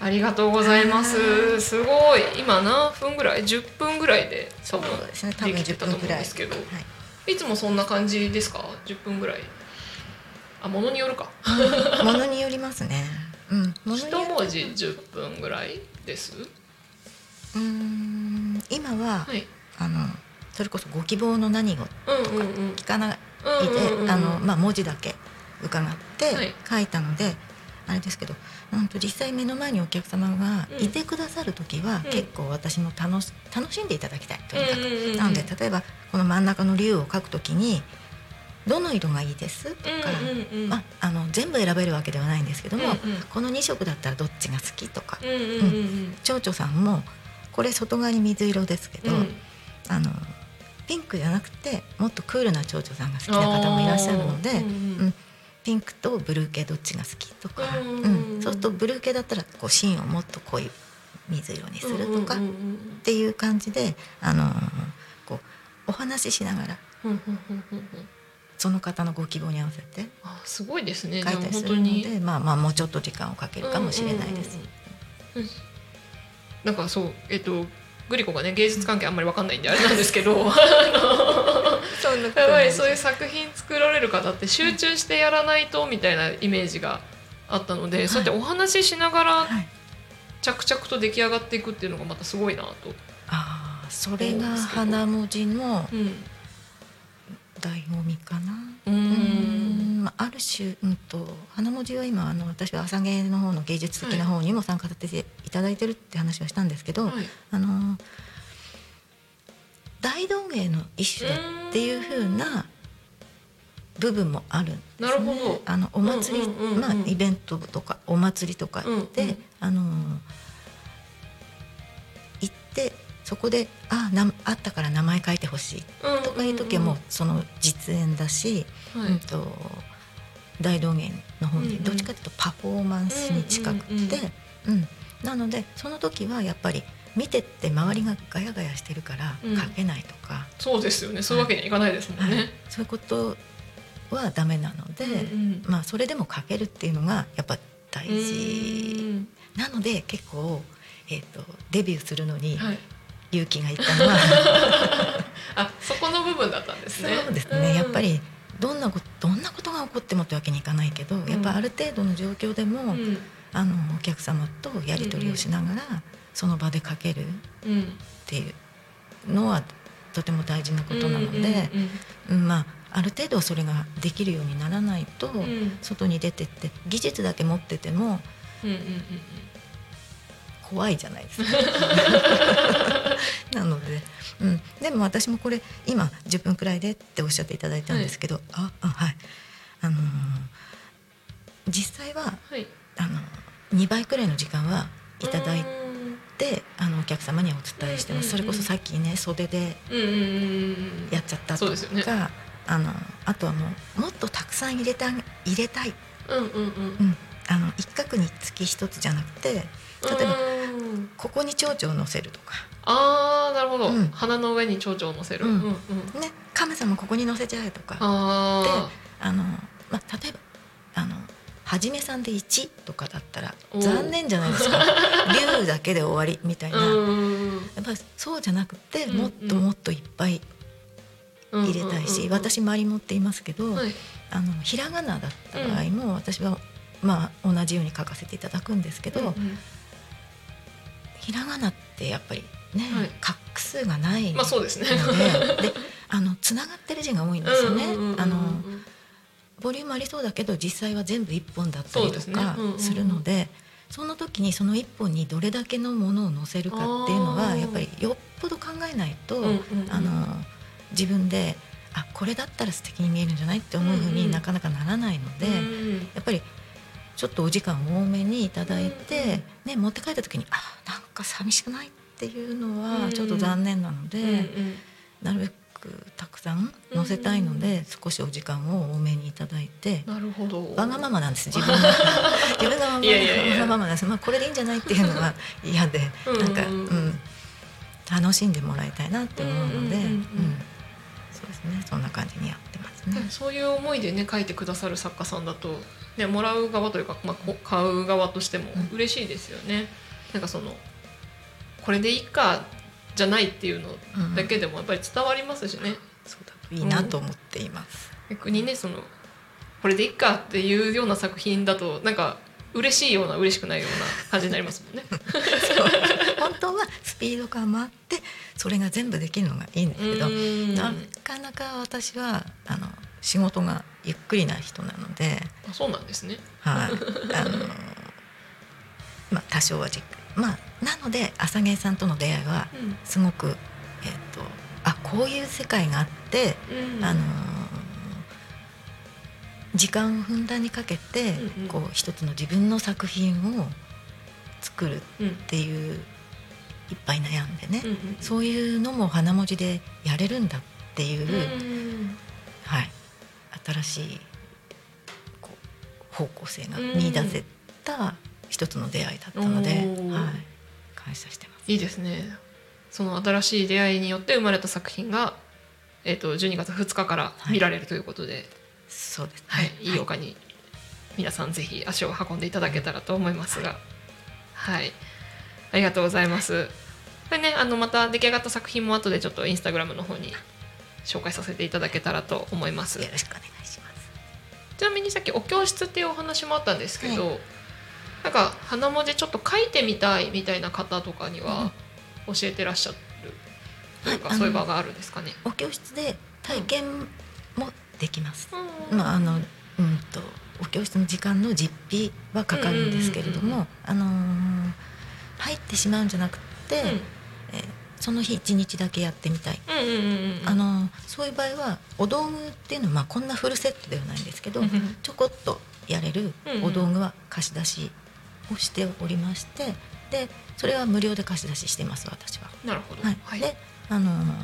ありがとうございます。すごい。今何分ぐらい？10分ぐらいで多分ですね、多分10できてたと思。うんですけど、はいつもそんな感じですか？10分ぐらい。あ、ものによるか。い、ものによりますね。うん、一文字10分ぐらいです？うーん、今は、はい。あのそれこそご希望の何をうんうんうん。聞かないで、あのまあ文字だけ伺ってはい。書いたので。あれですけど、なんと実際目の前にお客様がいてくださる時は、うん。結構私も楽し楽しんでいただきたいとにかく、うんうんなので例えばこの真ん中の竜を描くときにどの色がいいです？とか、うんうんうん。まあ、あの全部選べるわけではないんですけども、うんうん。この2色だったらどっちが好きとか、うん蝶々さんもこれ外側に水色ですけど、あのピンクじゃなくてもっとクールな蝶々さんが好きな方もいらっしゃるので、うんうんピンクとブルー系どっちが好きとか、うんうんそうするとブルー系だったらこう芯をもっと濃い水色にするとか、っていう感じで、あのーこうお話ししながらその方のご希望に合わせてあすごいですね。書いたりするので、まあまあもうちょっと時間をかけるかもしれないです。うんうんうん。うん。なんかそうえっとグリコがね芸術関係あんまりわかんないんであれなんですけど、やっぱりそういう作品作られる方って集中してやらないとみたいなイメージがあったので、そうやってお話ししながらはい、着々と出来上がっていくっていうのがまたすごいなと。ああそれが花文字のうん。醍醐味かな。う。うんんまあある種、うん、と花文字は今あの私は朝芸の方の芸術的な方にも参加させていただいてるって話はしたんですけど、はい。あの大道芸の一種だっていう風な部分もあるんですね。なるほどあのお祭り、うんうんうんうんまあイベントとかお祭りとかで、うんうんあの行ってそこであなあったから名前書いてほしいとかいう時はもうその実演だし、うん、はい。うんと大道芸の方うんうん。にどっちかというとパフォーマンスに近くて、うんうんうんなのでその時はやっぱり見てって周りがガヤガヤしてるからうん。書けないとか、そうですよね。そういうわけにはいかないですもんはい。ね。そういうことはダメなので、うんうん。まあそれでも書けるっていうのがやっぱ大事。うんなので結構、えー、とデビューするのにはい。勇気がいったのは、あ、そこの部分だったんですね。そうですね、やっぱりどんなことどんなことが起こってもってわけにいかないけど、やっぱある程度の状況でも、うん。あのお客様とやり取りをしながら、その場で書けるっうん。ていうのはとても大事なことなので、まあある程度はそれができるようにならないと、外に出てって技術だけ持ってても怖いじゃないですか。なので、うん、でも私もこれ今10分くらいでっておっしゃっていただいたんですけど、ああはい。あのー実際ははい。あの2倍くらいの時間はいただいてあのお客様にはお伝えしてます、うんそれこそさっきね袖でうんうんうんうんやっちゃったとか、そうですよね。あのあとはもうもっとたくさん入れた入れたい、うんうんうん。うん、あの一角につき一つじゃなくて例えばうんここに蝶々を乗せるとか、ああなるほど、うん。花の上に蝶々を乗せる、うん。うんうんね、亀さんもここに乗せちゃえとか。ああの、まあ、例えばあのはじめさんで1とかだったら残念じゃないですか。竜だけで終わりみたいあな。うんやっぱりそうじゃなくてうんもっともっといっぱい入れたいし、私周り持っていますけど、はい。あのひらがなだった場合も私は、まあ、同じように書かせていただくんですけど、うんうんひらがなってやっぱりね、はい。画数がないまあそうですね。のでであのつながってる字が多いんですよね。あのボリュームありそうだけど実際は全部1本だったりとかするのでその時にその1本にどれだけのものを載せるかっていうのはやっぱりよっぽど考えないと、あの自分であこれだったら素敵に見えるんじゃないって思うふうになかなかならないので、うん。やっぱりちょっとお時間多めにいただいて、ね、持って帰った時にあなんか寂しくないっていうのうん。はちょっと残念なので。なるべくたくさん載せたいので、少しお時間を多めにいただいて。なるほど。わがままなんです自分が 自分がわがままなんです。まあこれでいいんじゃないっていうのは嫌でうんなんか、ううん。ん、楽しんでもらいたいなって思うので、うんそうですね。そんな感じにやってますね。そういう思いでね書いてくださる作家さんだと、ね、もらう側というか、まあこ、買う側としてもうん嬉しいですよね。なんかそのこれでいいかじゃないっていうのうんだけでもやっぱり伝わりますしね、そうだといいなと思っています。逆にねそのこれでいいかっていうような作品だとなんか嬉しいような嬉しくないような感じになりますもんね。本当はスピード感もあってそれが全部できるのがいいんですけど、うんなかなか私はあの仕事がゆっくりな人なので、あそうなんですね。はい、あのまあ多少はじっまあなので朝芸さんとの出会いはうん。すごくえっ、とあこういう世界があって、うん。あの時間をふんだんにかけて、うんうん。こう一つの自分の作品を作るっうんていういっぱい悩んでね、うんうんそういうのも花文字でやれるんだっていう、うん。はい、新しいこう方向性がうん見出せた一つの出会いだったので、はい、感謝してます。いいですね。その新しい出会いによって生まれた作品が、えー、と12月2日から見られるということで、そうです。はいい、い丘に皆さんぜひ足を運んでいただけたらと思いますが。はい。ありがとうございます。これねあのまた出来上がった作品も後でちょっとインスタグラムの方に紹介させていただけたらと思いますよろしくお願いします。ちなみにさっきお教室っていうお話もあったんですけど、なんか花文字ちょっと書いてみたいみたいな方とかには教えてらっしゃるというか、はいそういう場があるんですかね。お教室で体験もできます。うんまああのうんとお教室の時間の実費はかかるんですけれどうんうんうんも、あのー入ってしまうんじゃなくて、えーその日一日だけやってみたい。うんうんうんうんうんあのーそういう場合はお道具っていうのはまあこんなフルセットではないんですけど、うんうんちょこっとやれるうんうんお道具は貸し出しをしておりまして、でそれは無料で貸し出ししてます私は。なるほど。はいはい。であのー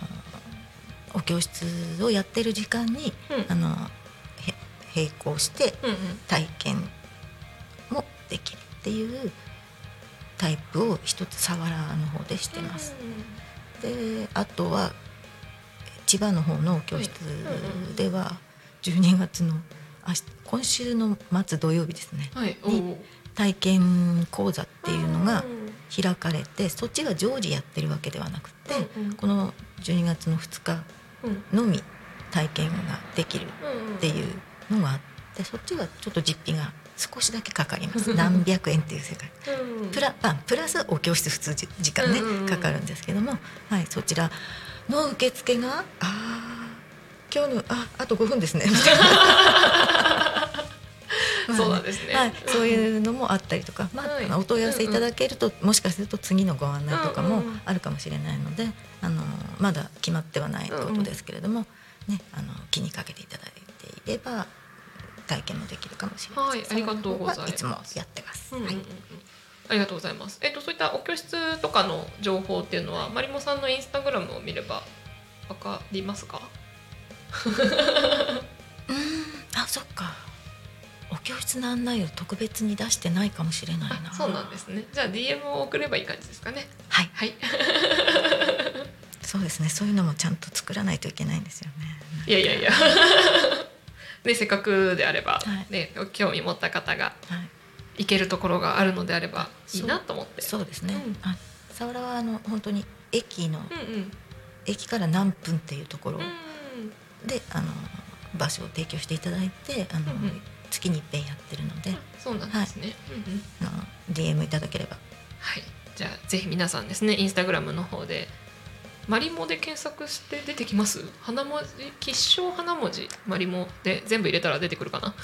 お教室をやってる時間に、うんあの並行してうんうん体験もできるっていうタイプを一つ佐原の方でしてます。であとは千葉の方の教室では12月の明日今週の末土曜日ですね。はい。おにー体験講座っていうのがうん開かれてそっちは常時やってるわけではなくて、うんうん。この12月の2日うん。のみ体験ができるっていうのがあってそっちはちょっと実費が少しだけかかります。何百円っていう世界。うん。プラあプラスお教室普通じ時間ね、うんうんうん。かかるんですけども、はい、そちらの受付があー今日のああと5分ですね。みたい。なそうなんですね。はい、そういうのもあったりとか、まあはいお問い合わせいただけると、もしかすると次のご案内とかもうんうんうん。あるかもしれないので、あのまだ決まってはないことですけれども、ね、あの気にかけていただいていれば体験もできるかもしれません。はいありがとうございますいつもやってます。うんうんうんうんはいありがとうございます。えっとそういったお教室とかの情報っていうのはマリモさんのインスタグラムを見ればわかりますか？うーんあそっかお教室の案内を特別に出してないかもしれないなあそうなんですね。じゃあ DM を送ればいい感じですかね。はいはい。そうですねそういうのもちゃんと作らないといけないんですよねいやいやいや。ねせっかくであれば、はい。ね興味持った方がはい。行けるところがあるのであればい。いなと思って。そうですね、うん。はい佐原はあの本当に駅の、うんうん。駅から何分っていうところ。うん。で、あの場所を提供していただいてあの、うんうん。月に一遍やってるので、そうなんですね。うんうん。あの DM いただければ。はい。じゃあぜひ皆さんですねインスタグラムの方でマリモで検索して出てきます？花文字吉祥花文字マリモで全部入れたら出てくるかな？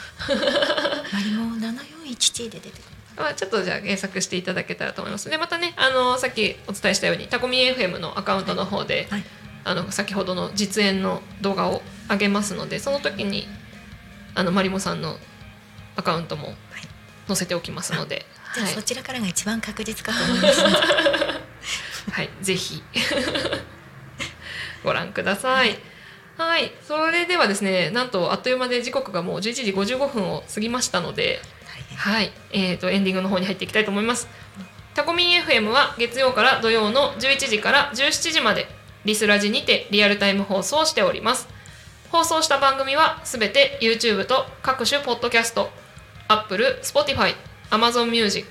マリモ 741T で出てくる まあ、ちょっとじゃあ検索していただけたらと思います。でまたねあのさっきお伝えしたようにタコミ FM のアカウントの方で、はいあの先ほどの実演の動画を上げますのでその時にあのマリモさんのアカウントも載せておきますので、はいじゃあそちらからが一番確実かと思います。の ではい、ぜひご覧ください。はい、それではですね、なんとあっという間で時刻がもう11時55分を過ぎましたので、はい、えー、とエンディングの方に入っていきたいと思います。タコミン FM は月曜から土曜の11時から17時までリスラジにてリアルタイム放送をしております。放送した番組はすべて YouTube と各種ポッドキャスト、Apple、Spotify、Amazon Music、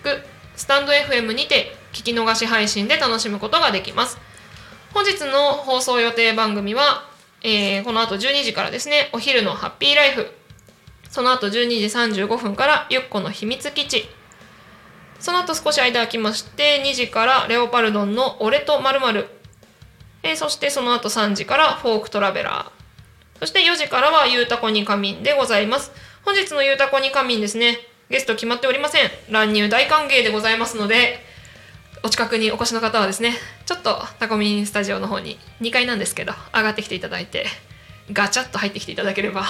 スタンド FM にて聞き逃し配信で楽しむことができます。本日の放送予定番組は、えーこの後12時からですね、お昼のハッピーライフ、その後12時35分からゆっこの秘密基地、その後少し間空きまして、2時からレオパルドンの俺と〇〇、えーそしてその後3時からフォークトラベラー、そして4時からはゆうたこにかみんでございます。本日のゆうたこにかみんですね、ゲスト決まっておりません。乱入大歓迎でございますので、お近くにお越しの方はですね、ちょっとタコミンスタジオの方に2階なんですけど、上がってきていただいて、ガチャッと入ってきていただければ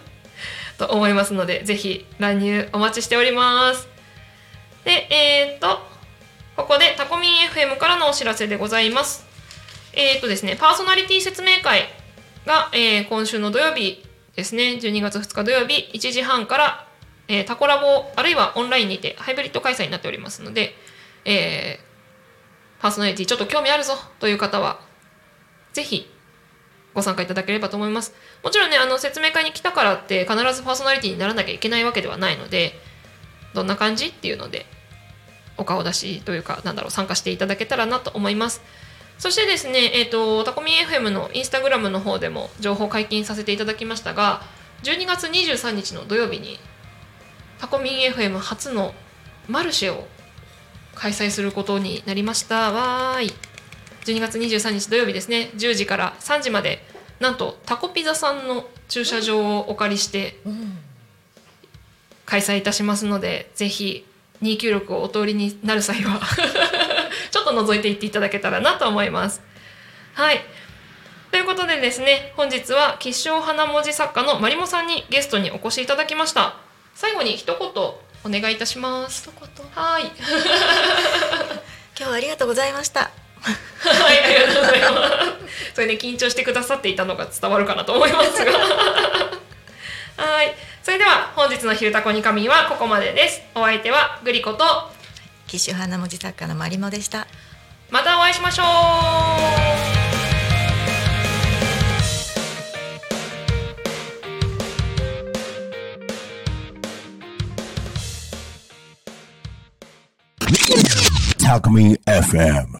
と思いますので、ぜひ乱入お待ちしております。で、えー、っと、ここでタコミン FM からのお知らせでございます。えー、っとですね、パーソナリティ説明会が、えー今週の土曜日ですね、12月2日土曜日1時半から、えータコラボあるいはオンラインにてハイブリッド開催になっておりますので、えーパーソナリティちょっと興味あるぞという方は、ぜひご参加いただければと思います。もちろんね、あの説明会に来たからって必ずパーソナリティにならなきゃいけないわけではないので、どんな感じっていうので、お顔出しというか、なんだろう、参加していただけたらなと思います。そしてですね、えっ、ーと、タコミ FM のインスタグラムの方でも情報解禁させていただきましたが、12月23日の土曜日に、タコミン FM 初のマルシェを開催することになりました。わーい。12月23日土曜日ですね、10時から3時まで、なんとタコピザさんの駐車場をお借りしてうん開催いたしますので、ぜひ296をお通りになる際は、ちょっと覗いていっていただけたらなと思います。はい。ということでですね、本日は吉祥花文字作家のまりもさんにゲストにお越しいただきました。最後に一言お願いいたします。はい。今日はありがとうございましたはい、ありがとうございます。それで、緊張してくださっていたのが伝わるかなと思いますが。はい。それでは、本日の昼タコに神はここまでです。お相手はグリコと、機種花文字作家のマリモでしたまたお会いしましょう Talk Me FM.